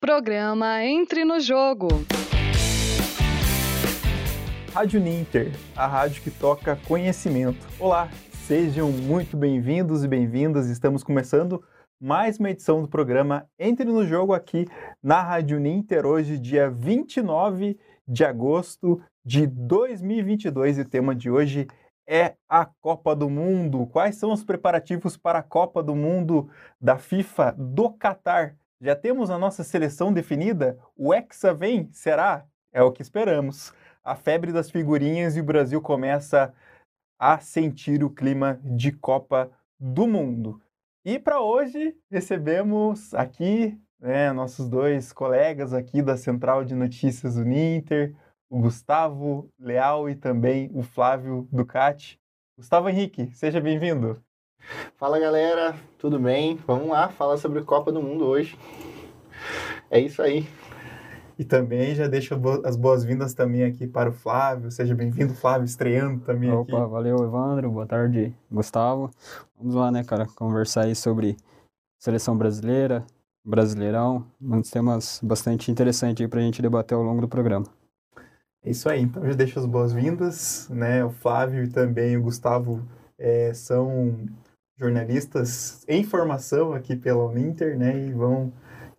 Programa Entre no Jogo. Rádio Ninter, a rádio que toca conhecimento. Olá, sejam muito bem-vindos e bem-vindas. Estamos começando mais uma edição do programa Entre no Jogo aqui na Rádio Ninter, hoje, dia 29 de agosto de 2022. E o tema de hoje é a Copa do Mundo. Quais são os preparativos para a Copa do Mundo da FIFA do Catar? Já temos a nossa seleção definida? O Hexa vem? Será? É o que esperamos. A febre das figurinhas e o Brasil começa a sentir o clima de Copa do Mundo. E para hoje recebemos aqui né, nossos dois colegas aqui da Central de Notícias do Ninter, o Gustavo Leal e também o Flávio Ducati. Gustavo Henrique, seja bem-vindo. Fala galera, tudo bem? Vamos lá falar sobre Copa do Mundo hoje. É isso aí. E também já deixo as boas-vindas também aqui para o Flávio. Seja bem-vindo, Flávio, estreando também Opa, aqui. Opa, valeu, Evandro. Boa tarde, Gustavo. Vamos lá, né, cara, conversar aí sobre seleção brasileira, Brasileirão, uns temas bastante interessantes aí para a gente debater ao longo do programa. É isso aí, então já deixo as boas-vindas, né? O Flávio e também o Gustavo é, são jornalistas em formação aqui pela Uninter, né? E vão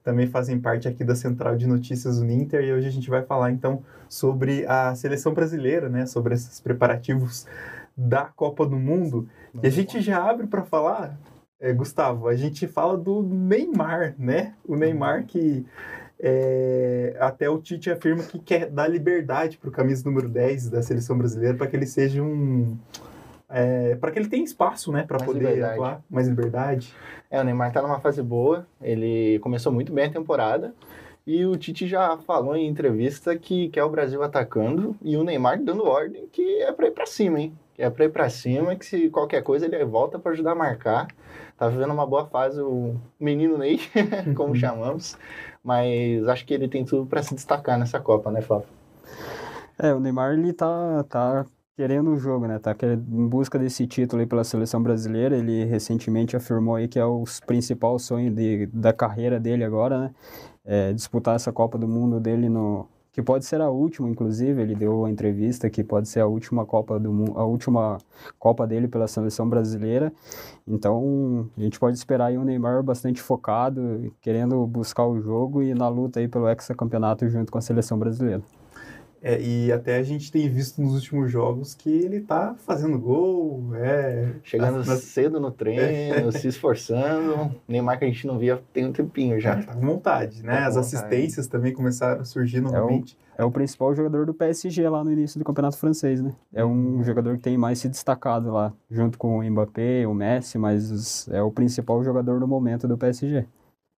também fazem parte aqui da central de notícias do Uninter e hoje a gente vai falar então sobre a seleção brasileira, né? Sobre esses preparativos da Copa do Mundo. E a gente já abre para falar, é, Gustavo, a gente fala do Neymar, né? O Neymar que é, até o Tite afirma que quer dar liberdade para o camisa número 10 da seleção brasileira para que ele seja um. É, para que ele tenha espaço, né, para poder liberdade. atuar, mais liberdade. É, o Neymar tá numa fase boa, ele começou muito bem a temporada e o Tite já falou em entrevista que quer o Brasil atacando e o Neymar dando ordem que é para ir para cima, hein? Que é para ir para cima, que se qualquer coisa ele volta para ajudar a marcar. Tá vivendo uma boa fase o menino Ney, como chamamos, mas acho que ele tem tudo para se destacar nessa Copa, né, Flávio? É, o Neymar ele tá, tá querendo o jogo, né? Tá em busca desse título aí pela seleção brasileira. Ele recentemente afirmou aí que é o principal sonho de, da carreira dele agora, né? É disputar essa Copa do Mundo dele no que pode ser a última, inclusive, ele deu a entrevista que pode ser a última Copa do Mundo, a última Copa dele pela seleção brasileira. Então, a gente pode esperar aí um Neymar bastante focado, querendo buscar o jogo e na luta aí pelo hexacampeonato junto com a seleção brasileira. É, e até a gente tem visto nos últimos jogos que ele tá fazendo gol, é, chegando na... cedo no treino, se esforçando. Neymar que a gente não via tem um tempinho já. É, tá com vontade, né? Tá As com assistências também começaram a surgir novamente. É o, é o principal jogador do PSG lá no início do campeonato francês, né? É um jogador que tem mais se destacado lá, junto com o Mbappé, o Messi, mas é o principal jogador no momento do PSG.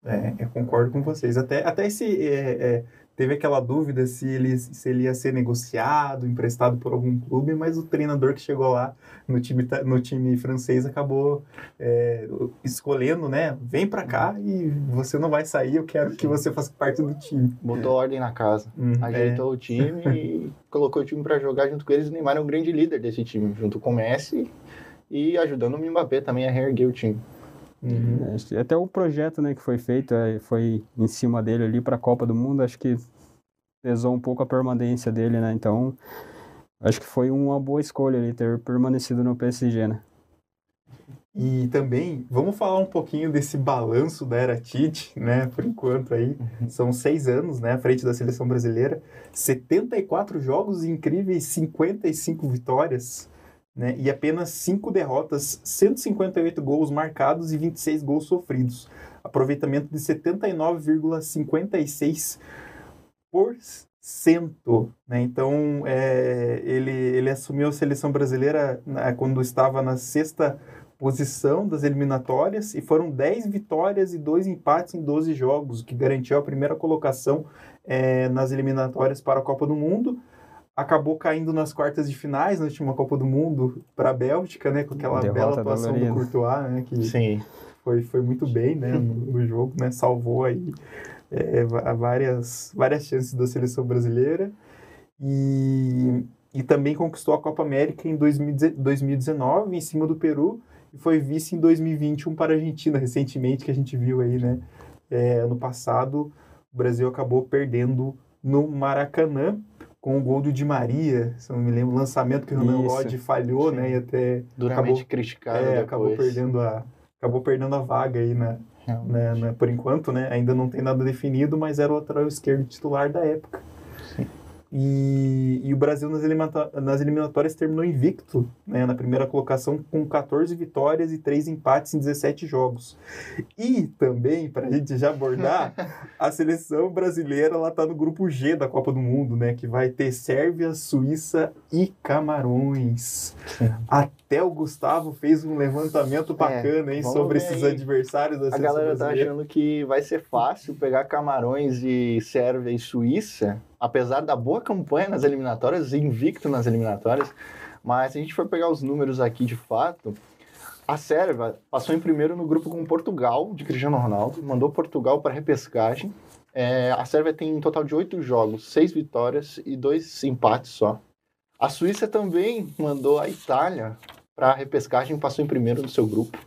É, eu concordo com vocês. Até, até esse é, teve aquela dúvida se ele, se ele ia ser negociado, emprestado por algum clube, mas o treinador que chegou lá no time, no time francês acabou é, escolhendo, né? Vem para cá e você não vai sair, eu quero que você faça parte do time. Botou ordem na casa, uhum, ajeitou é. o time e colocou o time para jogar junto com eles. O Neymar é um grande líder desse time, junto com o Messi e ajudando o Mbappé também a reerguer o time. Uhum. Até o projeto né, que foi feito foi em cima dele ali para a Copa do Mundo, acho que pesou um pouco a permanência dele, né? Então, acho que foi uma boa escolha ele ter permanecido no PSG, né? E também, vamos falar um pouquinho desse balanço da era Tite, né? Por enquanto aí, são seis anos, né? À frente da seleção brasileira, 74 jogos incríveis, 55 vitórias, né? E apenas cinco derrotas, 158 gols marcados e 26 gols sofridos. Aproveitamento de 79,56 né? Então, é, ele, ele assumiu a seleção brasileira né, quando estava na sexta posição das eliminatórias e foram 10 vitórias e 2 empates em 12 jogos, o que garantiu a primeira colocação é, nas eliminatórias para a Copa do Mundo. Acabou caindo nas quartas de finais na última Copa do Mundo para a Bélgica, né, com aquela Derrota bela atuação do Courtois, né, que Sim. Foi, foi muito bem né, no, no jogo, né, salvou aí é, várias, várias chances da seleção brasileira e, e também conquistou a Copa América em 2019 em cima do Peru e foi vice em 2021 para a Argentina recentemente que a gente viu aí, né? É, ano passado o Brasil acabou perdendo no Maracanã com o gol do Di Maria, se eu não me lembro, o lançamento que o Renan. Lodge falhou, Sim. né? E até Duramente acabou, criticado é, depois. acabou perdendo a acabou perdendo a vaga aí na. Né, né, por enquanto, né? Ainda não tem nada definido, mas era o lateral esquerdo titular da época. E, e o Brasil nas, elimina- nas eliminatórias terminou invicto, né, na primeira colocação com 14 vitórias e 3 empates em 17 jogos. E também, para a gente já abordar, a seleção brasileira ela tá no grupo G da Copa do Mundo, né, que vai ter Sérvia, Suíça e Camarões. Até o Gustavo fez um levantamento bacana, hein, É, vamos sobre esses aí. adversários da A seleção galera tá brasileira. achando que vai ser fácil pegar Camarões e Sérvia e Suíça, apesar da boa campanha nas eliminatórias, invicto nas eliminatórias. Mas se a gente for pegar os números aqui de fato, a Sérvia passou em primeiro no grupo com Portugal, de Cristiano Ronaldo, mandou Portugal para repescagem. É, a Sérvia tem um total de oito jogos, seis vitórias e dois empates só. A Suíça também mandou a Itália para a repescagem, passou em primeiro no seu grupo.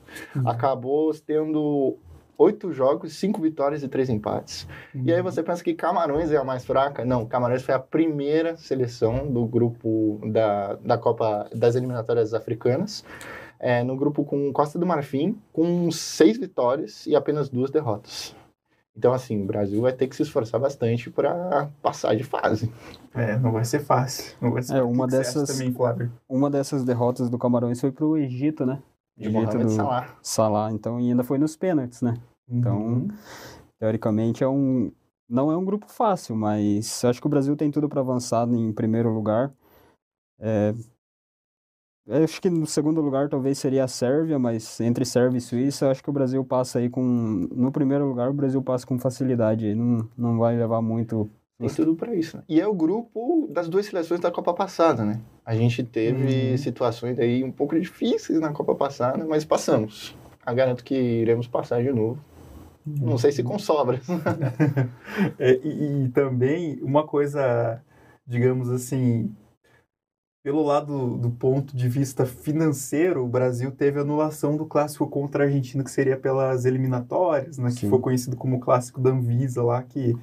Acabou tendo oito jogos, cinco vitórias e três empates. E aí você pensa que Camarões é a mais fraca? Não, Camarões foi a primeira seleção do grupo da, da Copa das Eliminatórias Africanas. É, no grupo com Costa do Marfim, com seis vitórias e apenas duas derrotas. Então, assim, o Brasil vai ter que se esforçar bastante para passar de fase. É, não vai ser fácil. Não vai ser É, O que uma dessas- também, Flávio. Uma dessas derrotas do Camarões foi pro Egito, né? De Mohamed do Salah. Salah, então, e ainda foi nos pênaltis, né? Então, Uhum. Teoricamente é um não é um grupo fácil, mas acho que o Brasil tem tudo para avançar em primeiro lugar. É, eu acho que no segundo lugar talvez seria a Sérvia, mas entre Sérvia e Suíça, eu acho que o Brasil passa aí com no primeiro lugar o Brasil passa com facilidade, não não vai levar muito Tem tudo para isso. Né? E é o grupo das duas seleções da Copa passada, né? A gente teve Uhum. situações aí um pouco difíceis na Copa passada, mas passamos. Eu garanto que iremos passar de novo. Não sei se com sobras. É, e, e também uma coisa, digamos assim, pelo lado do ponto de vista financeiro, o Brasil teve anulação do clássico contra a Argentina, que seria pelas eliminatórias, né, que Sim. foi conhecido como o clássico da Anvisa lá, que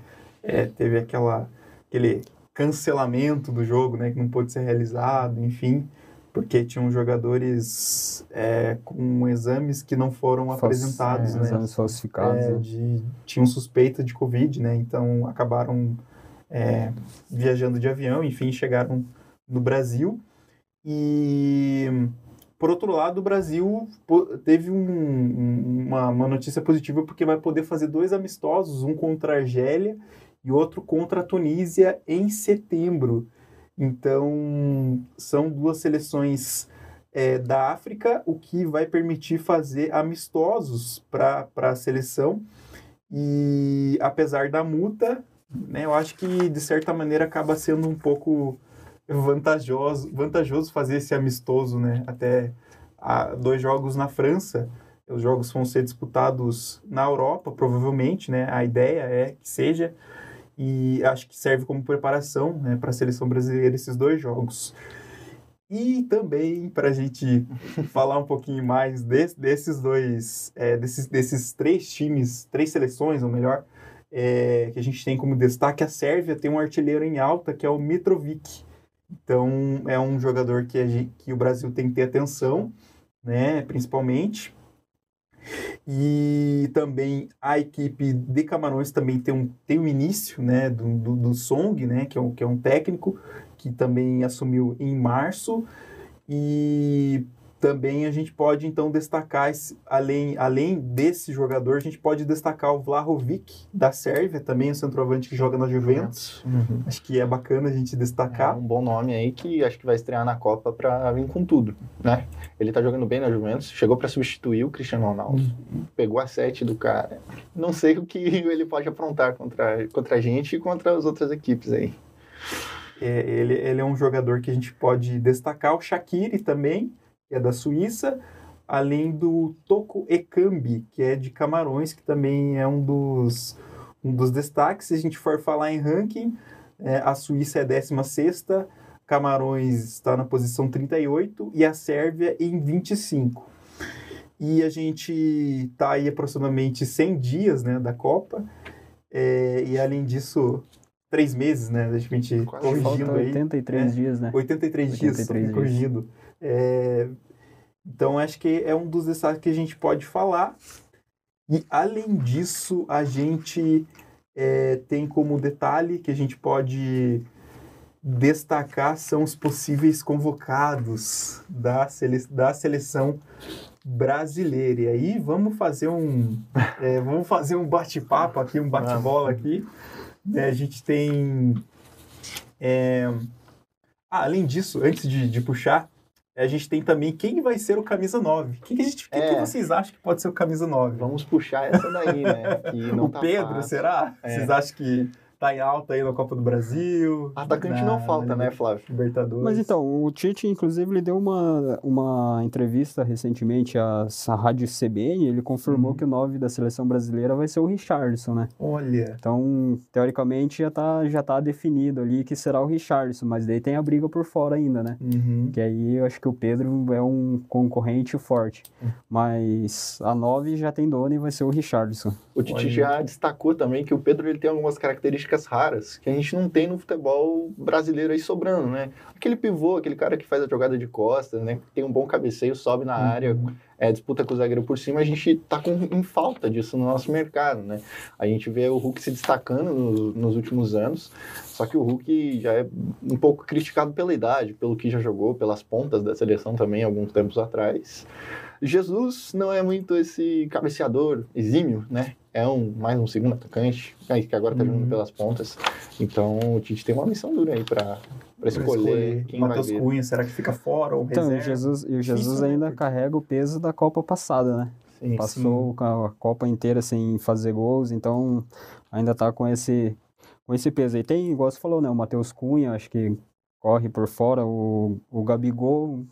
é, teve aquela, aquele cancelamento do jogo, né, que não pôde ser realizado, enfim, porque tinham jogadores é, com exames que não foram Falsi- apresentados, é, né? exames falsificados. é, né? de, tinham suspeita de Covid, né? Então acabaram é, viajando de avião, enfim, chegaram no Brasil. E por outro lado, o Brasil teve um- uma, uma notícia positiva porque vai poder fazer dois amistosos, um contra a Argélia e outro contra a Tunísia em setembro. Então são duas seleções é, da África, o que vai permitir fazer amistosos para a seleção. E apesar da multa, né, eu acho que de certa maneira acaba sendo um pouco vantajoso, vantajoso fazer esse amistoso, né? Até ah, dois jogos na França. Os jogos vão ser disputados na Europa, provavelmente, né? A ideia é que seja. E acho que serve como preparação né, para a seleção brasileira esses dois jogos. E também para a gente falar um pouquinho mais des- desses dois, é, desses, desses três times, três seleções, ou melhor, é, que a gente tem como destaque, a Sérvia tem um artilheiro em alta, que é o Mitrovic. Então, é um jogador que, a que o Brasil tem que ter atenção, né, principalmente. E também a equipe de Camarões também tem um, tem um início, né, do, do, do Song, né, que é, um, que é um técnico que também assumiu em março. E também a gente pode então destacar, esse- além, além desse jogador, a gente pode destacar o Vlahovic, da Sérvia, também o centroavante que joga na Juventus. Uhum. Acho que é bacana a gente É destacar. um bom nome aí que acho que vai estrear na Copa para vir com tudo, né? Ele tá jogando bem na Juventus, chegou para substituir o Cristiano Ronaldo, pegou a sete do cara. Não sei o que ele pode aprontar contra, contra a gente e contra as outras equipes aí. É, ele, ele é um jogador que a gente pode destacar. O Shaqiri também, que é da Suíça, além do Toko Ekambi, que é de Camarões, que também é um dos, um dos destaques. Se a gente for falar em ranking, é, a Suíça é 16 Camarões está na posição 38 e a Sérvia em 25. E a gente está aí aproximadamente 100 dias né, da Copa. É, e além disso, três meses, né? A gente Quase corrigindo aí. 83 É. dias, né? 83 dias, 83 só me dias. corrigindo. É, então, acho que é um dos destaques que a gente pode falar. E, além disso, a gente é, tem como detalhe que a gente pode destacar são os possíveis convocados da, sele da seleção brasileira. E aí, vamos fazer um, é, vamos fazer um bate-papo aqui, um bate-bola aqui. né? a gente tem... é, ah, além disso, antes de, de puxar, a gente tem também quem vai ser o camisa 9. Quem que, a gente, quem que É. vocês acham que pode ser o camisa 9? Vamos puxar essa daí, né? O tá Pedro, fácil. será? É. Vocês acham que tá em alta aí na Copa do Brasil? Atacante na- não falta, né, Flávio? Libertadores. Mas então, o Tite, inclusive, ele deu uma, uma entrevista recentemente à, à rádio CBN, ele confirmou Uhum. que o 9 da seleção brasileira vai ser o Richardson, né? Olha, Então, teoricamente, já tá, já tá definido ali que será o Richardson, mas daí tem a briga por fora ainda, né? uhum. Que aí eu acho que o Pedro é um concorrente forte. Mas a 9 já tem dono e vai ser o Richardson. O Tite Olha. já destacou também que o Pedro ele tem algumas características raras que a gente não tem no futebol brasileiro aí sobrando, né? Aquele pivô, aquele cara que faz a jogada de costas, né? Tem um bom cabeceio, sobe na área, é, disputa com o zagueiro por cima, a gente tá com, em falta disso no nosso mercado, né? A gente vê o Hulk se destacando no- nos últimos anos, só que o Hulk já é um pouco criticado pela idade, pelo que já jogou, pelas pontas da seleção também, alguns tempos atrás. Jesus não é muito esse cabeceador exímio, né? É um, mais um segundo atacante, que agora tá jogando Uhum. pelas pontas. Então o Tite tem uma missão dura aí pra, pra escolher quem vai Matheus vir. Cunha, será que fica fora ou Então, e o reserva? Jesus, e o Jesus né? ainda Porque- carrega o peso da Copa passada, né? Sim, Passou a a Copa inteira sem fazer gols, então ainda tá com esse, com esse peso aí. Tem, igual você falou, né? O Matheus Cunha, acho que corre por fora. O, o Gabigol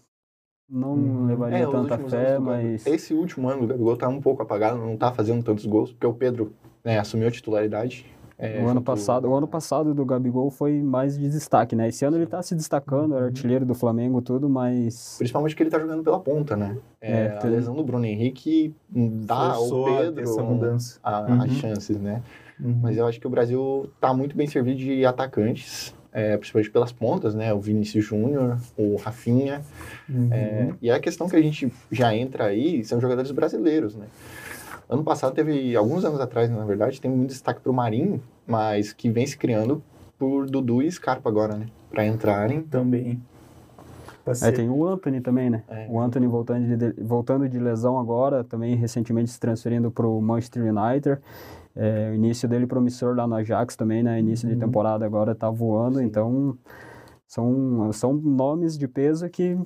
não Uhum. levaria É, tanta fé, do mas... Esse último ano do Gabigol tá um pouco apagado, não tá fazendo tantos gols, porque o Pedro né, assumiu a titularidade. é, O ano passado, o ano passado do Gabigol foi mais de destaque, né? Esse ano ele tá se destacando, Uhum. é artilheiro do Flamengo, tudo, mas Principalmente que ele tá jogando pela ponta, né? É, É, a tem- lesão do Bruno Henrique dá Forçou ao Pedro essa mudança. a- Uhum. as chances, né? Uhum. Mas eu acho que o Brasil tá muito bem servido de atacantes, é, principalmente pelas pontas, né? O Vinícius Júnior, o Rafinha. Uhum. É, e a questão que a gente já entra aí são jogadores brasileiros, né? Ano passado teve, alguns anos atrás, na verdade, tem muito destaque pro Marinho, mas que vem se criando por Dudu e Scarpa agora, né? Pra entrarem. Também. É, tem o Anthony também, né? É. O Anthony voltando de, voltando de lesão agora, também recentemente se transferindo para o Manchester United. É, o início dele promissor lá no Ajax também, né? Início de Uhum. temporada agora tá voando, Sim. então são, são nomes de peso que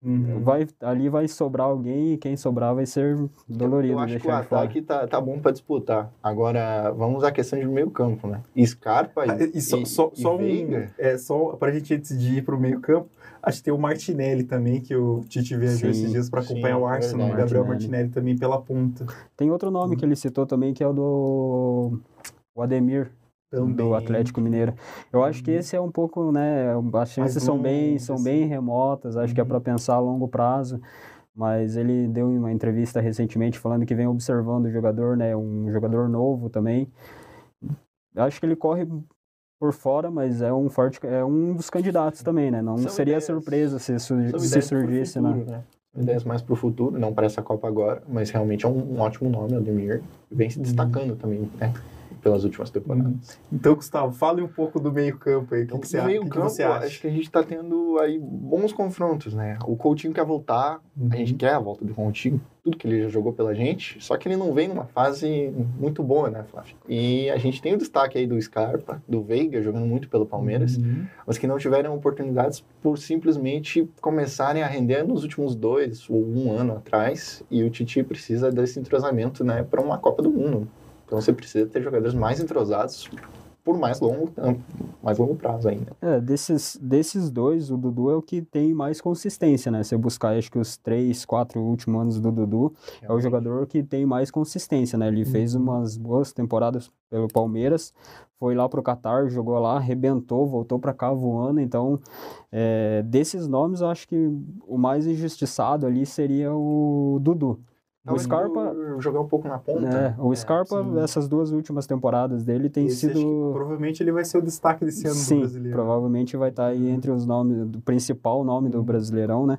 Uhum. vai, ali vai sobrar alguém e quem sobrar vai ser dolorido Eu acho que o de ataque tá, tá bom pra disputar. Agora, vamos à questão de meio campo, né? Scarpa e, Ah, E só, e- só, e só um. É, só pra gente antes de ir pro meio-campo, acho que tem o Martinelli também, que o Tite viajou Sim, esses dias sim, acompanhar o é Arsenal. verdade. Gabriel Martinelli. Martinelli também pela ponta. Tem outro nome que ele citou também que é o do o Ademir. Também. do Atlético Mineiro. Eu acho que esse é um pouco, né, as chances são bem, são assim. bem remotas, acho que é Uhum. para pensar a longo prazo, mas ele deu uma entrevista recentemente falando que vem observando o jogador, né, um jogador novo também. Eu acho que ele corre por fora, mas é um forte, é um dos candidatos também, né? Não São seria ideias- surpresa se, su- se surgisse, futuro, né? né? Ideias mais pro futuro, não para essa Copa agora, mas realmente é um, um ótimo nome, Ademir. Vem se destacando também, né? Pelas últimas temporadas. Então, Gustavo, fale um pouco do meio-campo aí. O que, Então, que você, meio que campo, você acha? acho que a gente tá tendo aí bons confrontos, né? O Coutinho quer voltar, Uhum. a gente quer a volta do Coutinho, tudo que ele já jogou pela gente, só que ele não vem numa fase muito boa, né, Flávio? E a gente tem o destaque aí do Scarpa, do Veiga, jogando muito pelo Palmeiras, Uhum. mas que não tiveram oportunidades por simplesmente começarem a render nos últimos dois ou um ano atrás, e o Titi precisa desse entrosamento, né, para uma Copa do Mundo. Então você precisa ter jogadores mais entrosados por mais longo, mais longo prazo ainda. É, desses, desses dois, o Dudu é o que tem mais consistência, né? Se eu buscar, acho que os três, quatro últimos anos do Dudu, é o jogador que tem mais consistência, né? Ele fez umas boas temporadas pelo Palmeiras, foi lá pro Catar, jogou lá, arrebentou, voltou para cá voando. Então, é, desses nomes, eu acho que o mais injustiçado ali seria o Dudu. Tava Scarpa- jogar um pouco na ponta. É, o Scarpa, sim. essas duas últimas temporadas dele tem Esse sido. provavelmente ele vai ser o destaque desse ano do Sim, brasileiro. provavelmente vai estar aí entre os nomes, do principal nome do Brasileirão, né?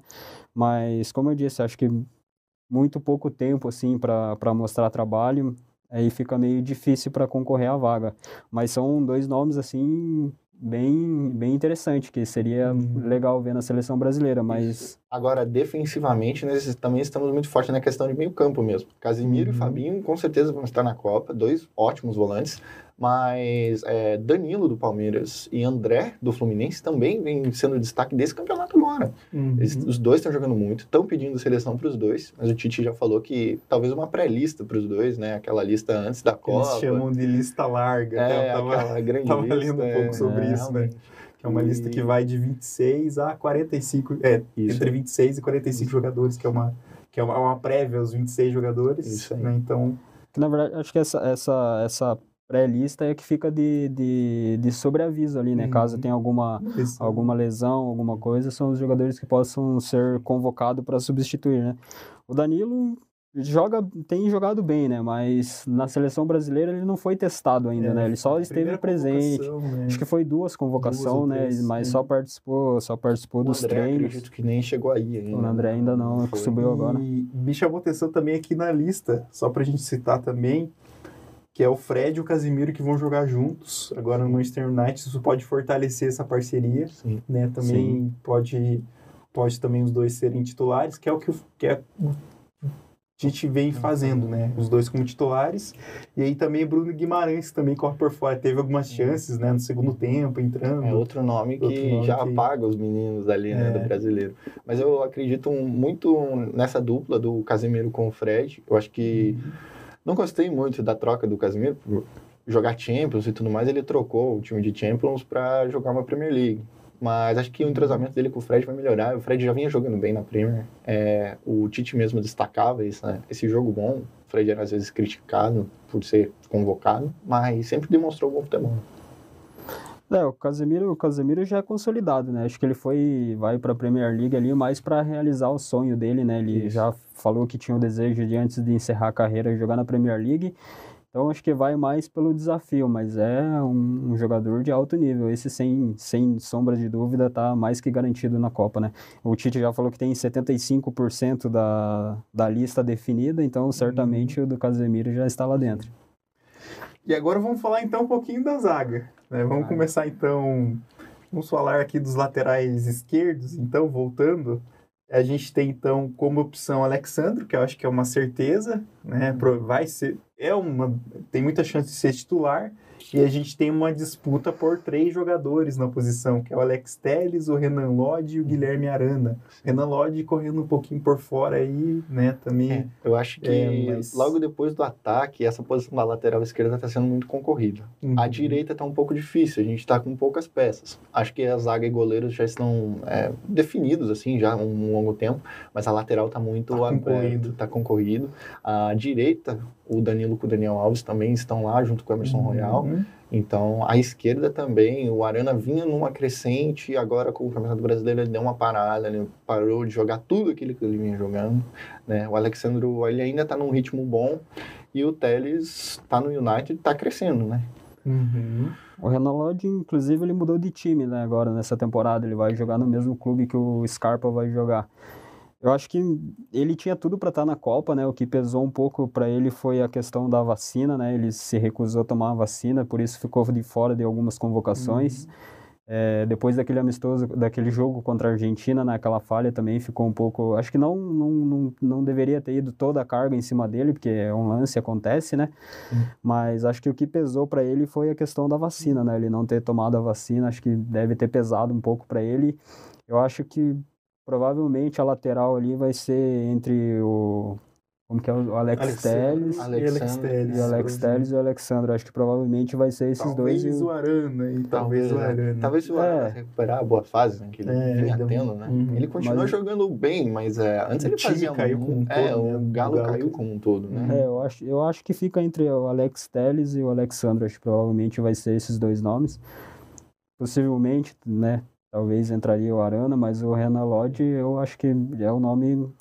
Mas, como eu disse, acho que muito pouco tempo, assim, para mostrar trabalho, aí fica meio difícil para concorrer à vaga. Mas são dois nomes, assim, bem, bem interessante, que seria Uhum. legal ver na seleção brasileira, mas Agora, defensivamente, nós também estamos muito fortes na questão de meio campo mesmo. Casimiro Uhum. e Fabinho, com certeza, vão estar na Copa. Dois ótimos volantes. Mas é, Danilo, do Palmeiras, e André, do Fluminense, também vem sendo destaque desse campeonato agora. Uhum. Eles- os dois estão jogando muito, estão pedindo seleção para os dois. Mas o Tite já falou que talvez uma pré-lista para os dois, né? Aquela lista antes da Copa. Eles chamam de lista larga. É, Eu tava- aquela grande tava lista. lendo um pouco é, sobre é, isso, né? Que é uma lista que vai de 26 a 45. É, Isso. entre 26 e 45 jogadores, que é uma, que é uma, uma prévia aos 26 jogadores. Isso aí. né? Então, que, na verdade, acho que essa, essa, essa pré-lista é que fica de, de, de sobreaviso ali, né? Uhum. Caso tenha alguma, alguma lesão, alguma coisa, são os jogadores que possam ser convocados para substituir, né? O Danilo joga, tem jogado bem, né? Mas na seleção brasileira ele não foi testado ainda, É, né? Ele só esteve presente. né? Acho que foi duas convocações, né? três, Mas é. só participou, só participou O dos André, treinos. acredito que nem chegou aí ainda. O André ainda não, Foi. subiu agora. E me chamou atenção também aqui na lista, só pra gente citar também, que é o Fred e o Casimiro que vão jogar juntos. Agora no Manchester United, isso pode fortalecer essa parceria, Sim. né? Também pode pode também os dois serem titulares, que é o que, que é o Tite vem fazendo, né? Os dois como titulares. E aí também Bruno Guimarães também corre por fora. Teve algumas chances, né, no segundo tempo, entrando. É outro nome que Outro nome já que- apaga os meninos ali, né, É. do brasileiro. Mas eu acredito muito nessa dupla do Casemiro com o Fred. Eu acho que não gostei muito da troca do Casemiro por jogar Champions e tudo mais. Ele trocou o time de Champions para jogar uma Premier League. Mas acho que o entrosamento dele com o Fred vai melhorar. O Fred já vinha jogando bem na Premier. É, o Tite mesmo destacava isso, né? esse jogo bom. O Fred era às vezes criticado por ser convocado, mas sempre demonstrou bom futebol. É, o Casemiro, o Casemiro já é consolidado, né? Acho que ele foi, vai para a Premier League ali mais para realizar o sonho dele, né? Ele Isso. já falou que tinha o desejo de antes de encerrar a carreira jogar na Premier League. Então acho que vai mais pelo desafio, mas é um, um jogador de alto nível. Esse sem, sem sombra de dúvida tá mais que garantido na Copa, né? O Tite já falou que tem 75% da, da lista definida, então certamente o do Casemiro já está lá dentro. E agora vamos falar então um pouquinho da zaga. né? Vamos começar então. Vamos falar aqui dos laterais esquerdos, então, voltando. A gente tem então como opção Alexandre, que eu acho que é uma certeza, né? Vai ser. É uma. Tem muita chance de ser titular. E a gente tem uma disputa por três jogadores na posição, que é o Alex Telles, o Renan Lodge e o Guilherme Arana. Renan Lodge correndo um pouquinho por fora aí, né? Também. É, eu acho que É, mas- logo depois do ataque, essa posição da lateral esquerda está sendo muito concorrida. Uhum. A direita está um pouco difícil, a gente está com poucas peças. Acho que a zaga e goleiros já estão é, definidos, assim, já há um longo tempo, mas a lateral está muito Tá concorrido. está concorrido. A direita, o Danilo com o Daniel Alves também estão lá, junto com o Emerson Royal. Uhum. Então, a esquerda também, o Arana vinha numa crescente, agora com o Campeonato Brasileiro ele deu uma parada, ele parou de jogar tudo aquilo que ele vinha jogando, né? O Alexandro, ele ainda tá num ritmo bom, e o Teles tá no United, tá crescendo, né? Uhum. O Renan Lodge, inclusive, ele mudou de time, né, agora nessa temporada. Ele vai jogar no mesmo clube que o Scarpa vai jogar. Eu acho que ele tinha tudo para estar na Copa, né? O que pesou um pouco para ele foi a questão da vacina, né? Ele se recusou a tomar a vacina, por isso ficou de fora de algumas convocações. É, depois daquele amistoso, daquele jogo contra a Argentina, naquela falha também ficou um pouco. Acho que não, não, não, não deveria ter ido toda a carga em cima dele, porque é um lance, acontece, né? Mas acho que o que pesou para ele foi a questão da vacina, né? Ele não ter tomado a vacina, acho que deve ter pesado um pouco para ele. Eu acho que provavelmente a lateral ali vai ser entre o. Como que é o Alex Telles e. Alex Telles. e o Alex Telles e o Alexandre. Acho que provavelmente vai ser esses talvez dois. e o- o Arana e talvez, o né? Arana. Talvez o É. Arana recuperar a boa fase né, que ele É, vinha tendo, né? Uhum. Ele continua Mas- jogando bem, mas é, antes O ele time fazia caiu um- como um É, todo, né? o Galo O Galo caiu caiu. como um todo, né? É, eu acho, eu acho que fica entre o Alex Telles e o Alexandre. Acho que provavelmente vai ser esses dois nomes. Possivelmente, né? Talvez entraria o Arana, mas o Renan Lodge eu acho que é o nome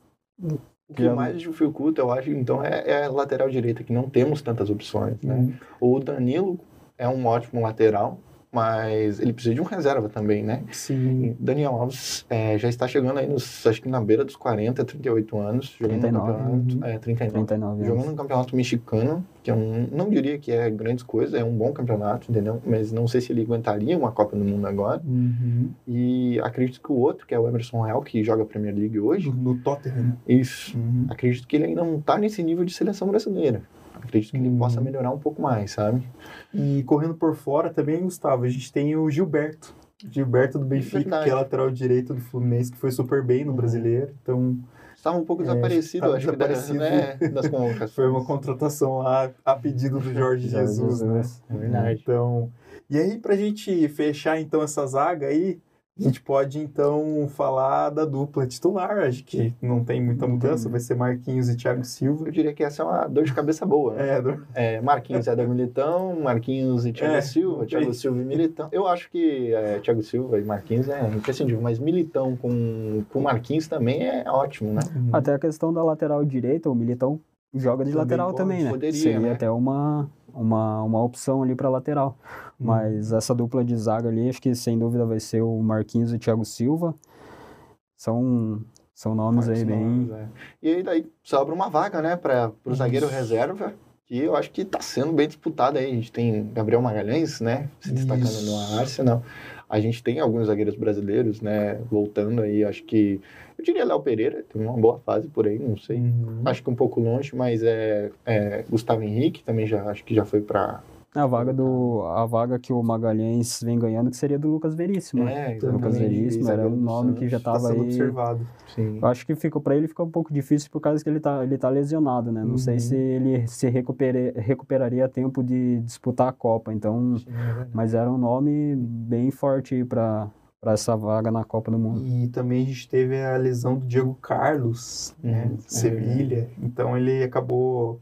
O que Já- mais dificulta, eu acho, então, é, é a lateral direita, que não temos tantas opções, né? Uhum. O Danilo é um ótimo lateral, mas ele precisa de um reserva também, né? Sim. Daniel Alves é, já está chegando aí, nos, acho que na beira dos 40, 38 anos, jogando 39. no campeonato. Uhum. É, 39. 39 Jogando no campeonato mexicano, que é um, não diria que é grandes coisas, é um bom campeonato, entendeu? Mas não sei se ele aguentaria uma Copa do Mundo agora. Uhum. E acredito que o outro, que é o Emerson Real, que joga a Premier League hoje, No Tottenham. isso. Uhum. Acredito que ele ainda não está nesse nível de seleção brasileira. Acredito que ele Uhum. possa melhorar um pouco mais, sabe? E correndo por fora também, Gustavo, a gente tem o Gilberto. Gilberto do Benfica, Verdade. que é lateral direito do Fluminense, que foi super bem no Uhum. brasileiro. Então, Estava um pouco É, desaparecido, estava acho que desaparecido. né, das convocações. foi uma contratação lá a pedido do Jorge Jesus, né? É verdade. Então, e aí pra gente fechar então essa zaga aí, a gente pode então falar da dupla titular, acho que não tem muita mudança, tem. vai ser Marquinhos e Thiago Silva. Eu diria que essa é uma dor de cabeça boa. né? É, do- É, Marquinhos e Éder Militão, Marquinhos e Thiago É, Silva, Thiago. Silva e Militão. Eu acho que é, Thiago Silva e Marquinhos é imprescindível, mas Militão com, com Marquinhos também é ótimo, né? Até a questão da lateral direita, o Militão joga de Também lateral pode, também, né? poderia, Seria né? até uma, uma, uma opção ali para lateral. Mas essa dupla de zaga ali, acho que sem dúvida vai ser o Marquinhos e o Thiago Silva. São, são nomes aí Fortes bem. nomes, é. E aí daí sobra uma vaga, né, para o zagueiro reserva, que eu acho que está sendo bem disputado aí. A gente tem Gabriel Magalhães, né, se destacando Isso. no Arsenal. A gente tem alguns zagueiros brasileiros, né, voltando aí, acho que... Eu diria Léo Pereira, tem uma boa fase por aí, não sei. Uhum. Acho que um pouco longe, mas é, é Gustavo Henrique também já acho que já foi para A vaga do a vaga que o Magalhães vem ganhando, que seria do Lucas Veríssimo. né? é, também, Lucas exatamente, Veríssimo era um nome que já Santos. Tá aí. observado. Sim. Eu acho que ficou para ele fica um pouco difícil por causa que ele tá, ele tá lesionado, né? Não sei Uhum. se ele se recupere, recuperaria a tempo de disputar a Copa. Então, Sim, é mas era um nome bem forte para para essa vaga na Copa do Mundo. E também a gente teve a lesão do Diego Carlos, né, Uhum, é Sevilha. então ele acabou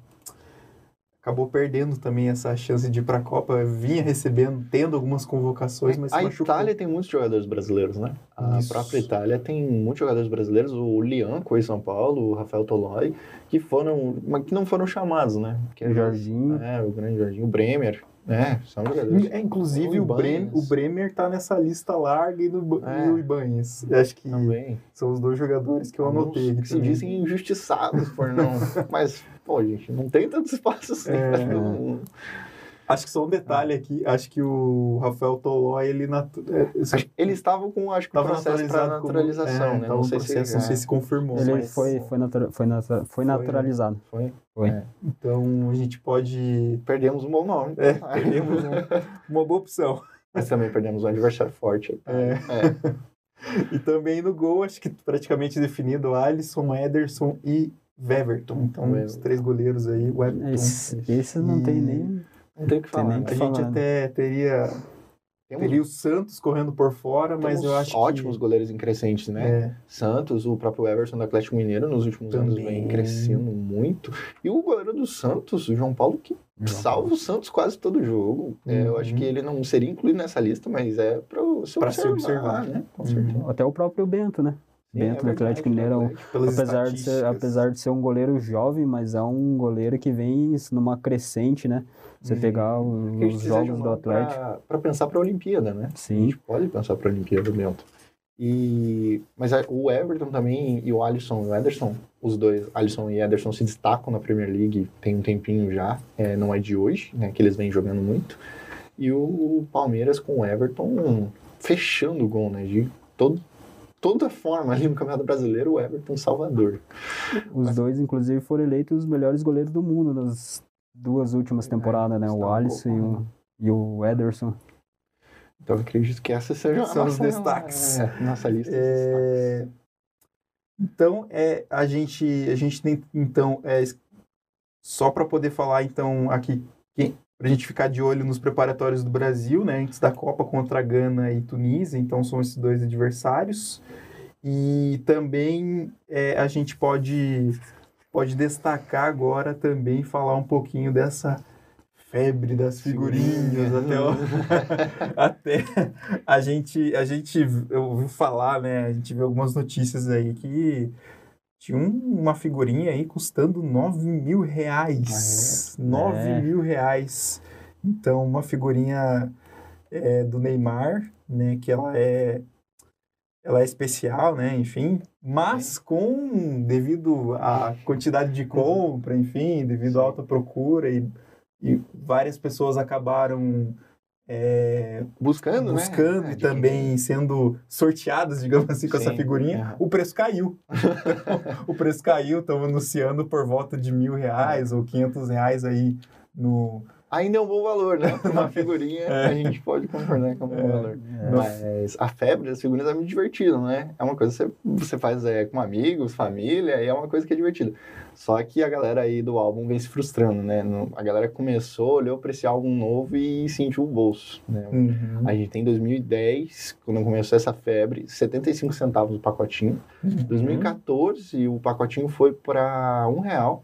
acabou perdendo também essa chance de ir para a Copa. Vinha recebendo, tendo algumas convocações, mas se a machucou. Itália tem muitos jogadores brasileiros, né? A Isso. própria Itália tem muitos jogadores brasileiros, o Lianco em São Paulo, o Rafael Toloi, que foram, mas que não foram chamados, né? Que O Jorginho. É, o grande Jorginho, o Bremer, né? São jogadores. É, inclusive O o, Brem, Ibanez. o Bremer tá nessa lista larga e, do, É. e o Ibanez. Acho que Também. são os dois jogadores que eu anotei. que se dizem injustiçados por não. Mas, pô, gente, não tem tantos espaços assim. É. Não- Acho que só um detalhe aqui, acho que o Rafael Tolói, ele... Natu... é, Acho que eles estavam com, acho que, o processo para naturalizado como- naturalização, é, né? Não sei processo, se, não sei se confirmou. Ele mas- foi, foi, natura- foi, natu- foi né? naturalizado. Foi. Foi. É. Então a gente pode... Perdemos um bom nome. É, perdemos um- uma boa opção. Mas também perdemos um adversário forte. É. É. E também no gol, acho que praticamente definido, Alisson, Ederson e Weverton. Então, os três goleiros aí, o Everton. Esse, esse não tem E- nem. Não tem o que Tem falar. nem né? A gente falar, até teria, Temos, teria o Santos correndo por fora, mas temos eu acho ótimos que... goleiros em crescente, né? É, Santos, o próprio Everson do Atlético Mineiro nos últimos anos Também. vem crescendo muito. E o goleiro do Santos, o João Paulo, que salva o Santos quase todo jogo. É, eu acho Uhum. que ele não seria incluído nessa lista, mas é para se observar, observar. né? Com Uhum. certeza. Até o próprio Bento, né? Sim, é Bento do verdade, Atlético Mineiro é apesar de, ser, apesar de ser um goleiro jovem, mas é um goleiro que vem numa crescente, né? Você Uhum. pegar o- a gente os de jogos do Atlético. pra- Pra pensar pra Olimpíada, né? A Sim. gente pode pensar pra Olimpíada, Bento. E, mas a- o Everton também e o Alisson e o Ederson, os dois, Alisson e Ederson, se destacam na Premier League tem um tempinho já, é, não é de hoje, né, que eles vêm jogando muito. E o Palmeiras com o Everton fechando o gol, né, de todo, toda forma ali no Campeonato Brasileiro, o Everton salvador. Os dois, inclusive, foram eleitos os melhores goleiros do mundo nas duas últimas Verdade, temporadas, né? O Alisson e o, e o Ederson. Então eu acredito que essa seja a São os nossa, destaques. é, nossa lista de destaques. É, Então, é, a gente, a gente tem, então, é, só para poder falar, então, aqui, para a gente ficar de olho nos preparatórios do Brasil, né, antes da Copa contra Gana e Tunísia, então são esses dois adversários. E também é, a gente pode, pode destacar agora também, falar um pouquinho dessa febre das figurinhas, até, o, até a gente, a gente eu ouvi falar, né? A gente vê algumas notícias aí que tinha um- uma figurinha aí custando 9 mil reais. Ah, 9 É. mil reais. Então, uma figurinha é, do Neymar, né? Que ela é, ela é especial, né? Enfim, mas com, devido à quantidade de compra, enfim, devido à alta procura e, e várias pessoas acabaram é, Buscando, né? buscando É, e também sendo sorteadas, digamos assim, com essa Sim, figurinha, é. o preço caiu. O preço caiu, estão anunciando por volta de mil reais ou quinhentos reais aí no... Ainda é um bom valor, né? Uma figurinha É. a gente pode concordar que é um bom É. valor. É. Mas a febre das figurinhas é muito divertido, né? É uma coisa que você, você faz é, com amigos, família, e é uma coisa que é divertida. Só que a galera aí do álbum vem se frustrando, né? A galera começou, olhou pra esse álbum novo e sentiu o bolso, né? Uhum. A gente tem 2010, quando começou essa febre, 75 centavos o pacotinho. Uhum. 2014, o pacotinho foi para um real.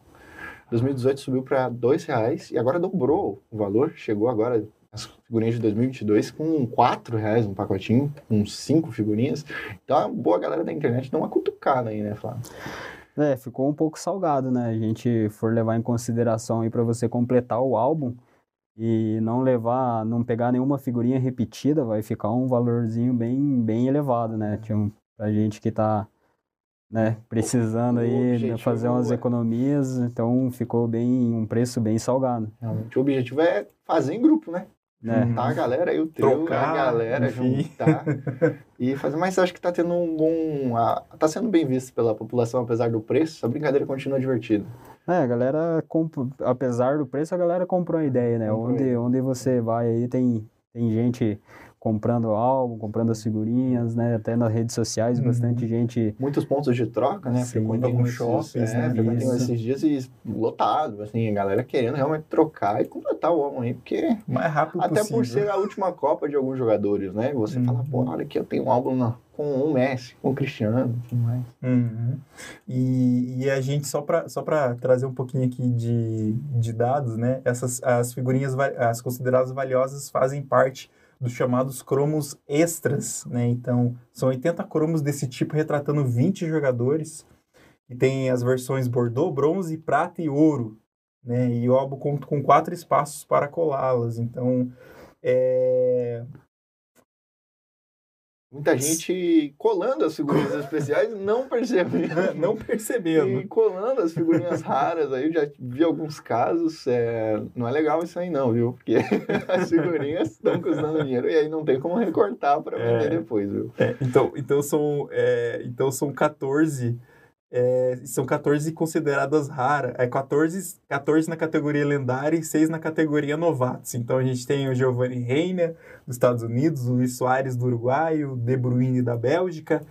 2018 subiu para dois reais e agora dobrou o valor. Chegou agora as figurinhas de 2022 com quatro reais um pacotinho, com cinco figurinhas. Então a boa galera da internet dá uma cutucada aí, né, Flávio? É, ficou um pouco salgado, né? A gente for levar em consideração aí para você completar o álbum e não levar, não pegar nenhuma figurinha repetida, vai ficar um valorzinho bem, bem elevado, né? Tinha um, pra gente que tá, né, precisando o aí né, objetivo fazer umas é- economias, então ficou bem, um preço bem salgado, Realmente o objetivo é fazer em grupo, né? né? Juntar a galera aí, o trio, Trocar, a galera, enfim. juntar e fazer. Mas acho que tá tendo um bom. a- tá sendo bem visto pela população, apesar do preço. A brincadeira continua divertida. É, a galera, comp- apesar do preço, a galera comprou a ideia, né? Comprou Onde, onde você vai aí tem, tem gente comprando álbum, comprando as figurinhas, né? Até nas redes sociais, Uhum. bastante gente. muitos pontos de troca, né? Sim, Frequentam alguns shoppings, né? frequentam esses dias e lotado, assim, a galera querendo realmente trocar e completar o álbum aí, porque mais rápido até possível. por ser a última Copa de alguns jogadores, né? Você Uhum. fala, pô, olha aqui, eu tenho um álbum na- com o Messi, com o Cristiano, e tudo mais. Uhum. E, e a gente, só para só pra trazer um pouquinho aqui de, de dados, né? Essas, as figurinhas, as consideradas valiosas, fazem parte dos chamados cromos extras, né? Então, são 80 cromos desse tipo, retratando 20 jogadores. E tem as versões Bordeaux, Bronze, Prata e Ouro, né? E o álbum conta com quatro espaços para colá-las. Então, é... Muita gente colando as figurinhas especiais não percebe. não percebendo. E colando as figurinhas raras aí, eu já vi alguns casos, é, não é legal isso aí não, viu? Porque as figurinhas estão custando dinheiro e aí não tem como recortar para vender É. depois, viu? É, então, então, são, é, então são 14. É, são 14 consideradas raras. É 14, 14 na categoria lendária e 6 na categoria novatos. Então a gente tem o Giovanni Reina, dos Estados Unidos, o Luiz Soares do Uruguai, o De Bruyne da Bélgica,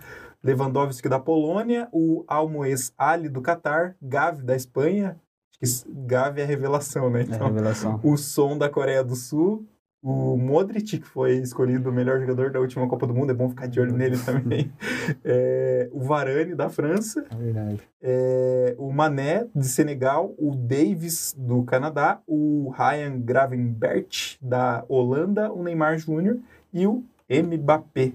Lewandowski da Polônia, o Almoez Ali do Catar, Gavi da Espanha. Acho que isso- Gavi é revelação, né? É Então, revelação. o Som da Coreia do Sul, o Modric, que foi escolhido o melhor jogador da última Copa do Mundo, é bom ficar de olho nele também. É, o Varane, da França, É verdade. é, o Mané, de Senegal, o Davis, do Canadá, o Ryan Gravenberch, da Holanda, o Neymar Júnior. E o Mbappé.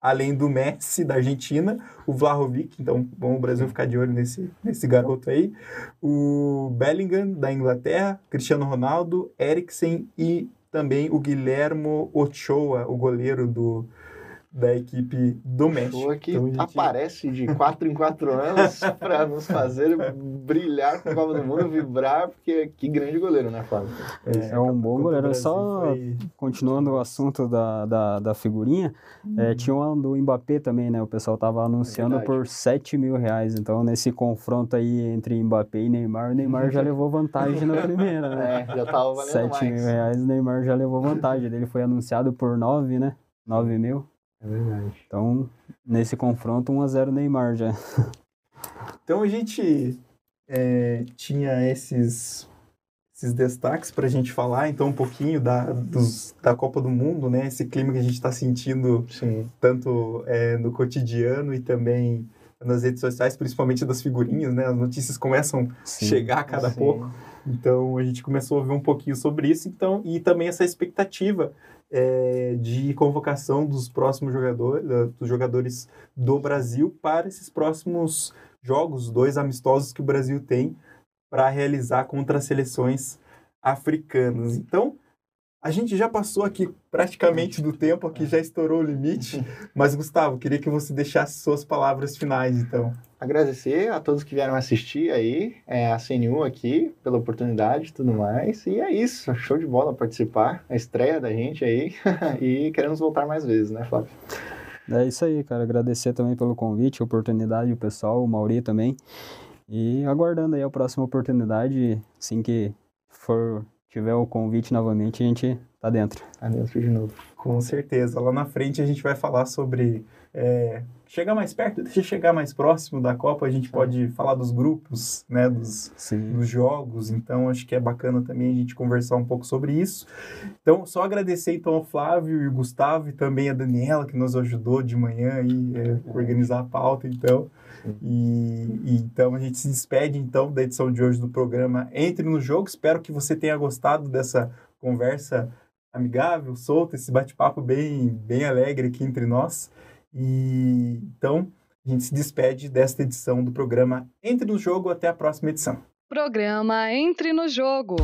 Além do Messi, da Argentina, o Vlahovic, então bom o Brasil ficar de olho nesse, nesse garoto aí, o Bellingham, da Inglaterra, Cristiano Ronaldo, Eriksen e também o Guilhermo Ochoa, o goleiro do, da equipe do México. Pessoa que Então, gente- aparece de 4 em 4 anos para nos fazer brilhar com a Copa do Mundo, vibrar, porque que grande goleiro, né, Flávio? É um bom goleiro. Só foi- continuando o assunto da, da, da figurinha, é, tinha uma do Mbappé também, né? O pessoal tava anunciando verdade. por 7 mil reais. Então, nesse confronto aí entre Mbappé e Neymar, o Neymar já levou vantagem na primeira, né? É, já tava valendo 7 mil mais. reais, o Neymar já levou vantagem. Ele foi anunciado por 9, né? 9 mil. É verdade. Então, nesse confronto, 1x0 Neymar já. Então a gente é, tinha esses, esses destaques para a gente falar, então, um pouquinho da, dos, da Copa do Mundo, né? Esse clima que a gente está sentindo Sim. tanto é, no cotidiano e também nas redes sociais, principalmente das figurinhas, né? As notícias começam a Sim. chegar a cada Sim. pouco. Então a gente começou a ouvir um pouquinho sobre isso, então e também essa expectativa é, de convocação dos próximos jogadores, dos jogadores do Brasil para esses próximos jogos, dois amistosos que o Brasil tem para realizar contra as seleções africanas. Então, a gente já passou aqui praticamente do tempo, aqui já estourou o limite. Mas, Gustavo, queria que você deixasse suas palavras finais, então. Agradecer a todos que vieram assistir aí, é, a CNU aqui, pela oportunidade e tudo mais. E é isso, show de bola participar, a estreia da gente aí. e queremos voltar mais vezes, né, Flávio? É isso aí, cara. Agradecer também pelo convite, a oportunidade, o pessoal, o Mauri também. E aguardando aí a próxima oportunidade, assim que for tiver o convite novamente, a gente tá dentro. Tá dentro de novo. Com certeza. Lá na frente a gente vai falar sobre é, chegar mais perto, deixa chegar mais próximo da Copa, a gente pode falar dos grupos, né, dos, dos jogos, então acho que é bacana também a gente conversar um pouco sobre isso. Então, só agradecer então ao Flávio e o Gustavo e também a Daniela que nos ajudou de manhã aí é, organizar a pauta, então. E, e, então a gente se despede então da edição de hoje do programa Entre no Jogo. Espero que você tenha gostado dessa conversa amigável, solta, esse bate-papo bem, bem alegre aqui entre nós. E então a gente se despede desta edição do programa Entre no Jogo. Até a próxima edição. Programa Entre no Jogo.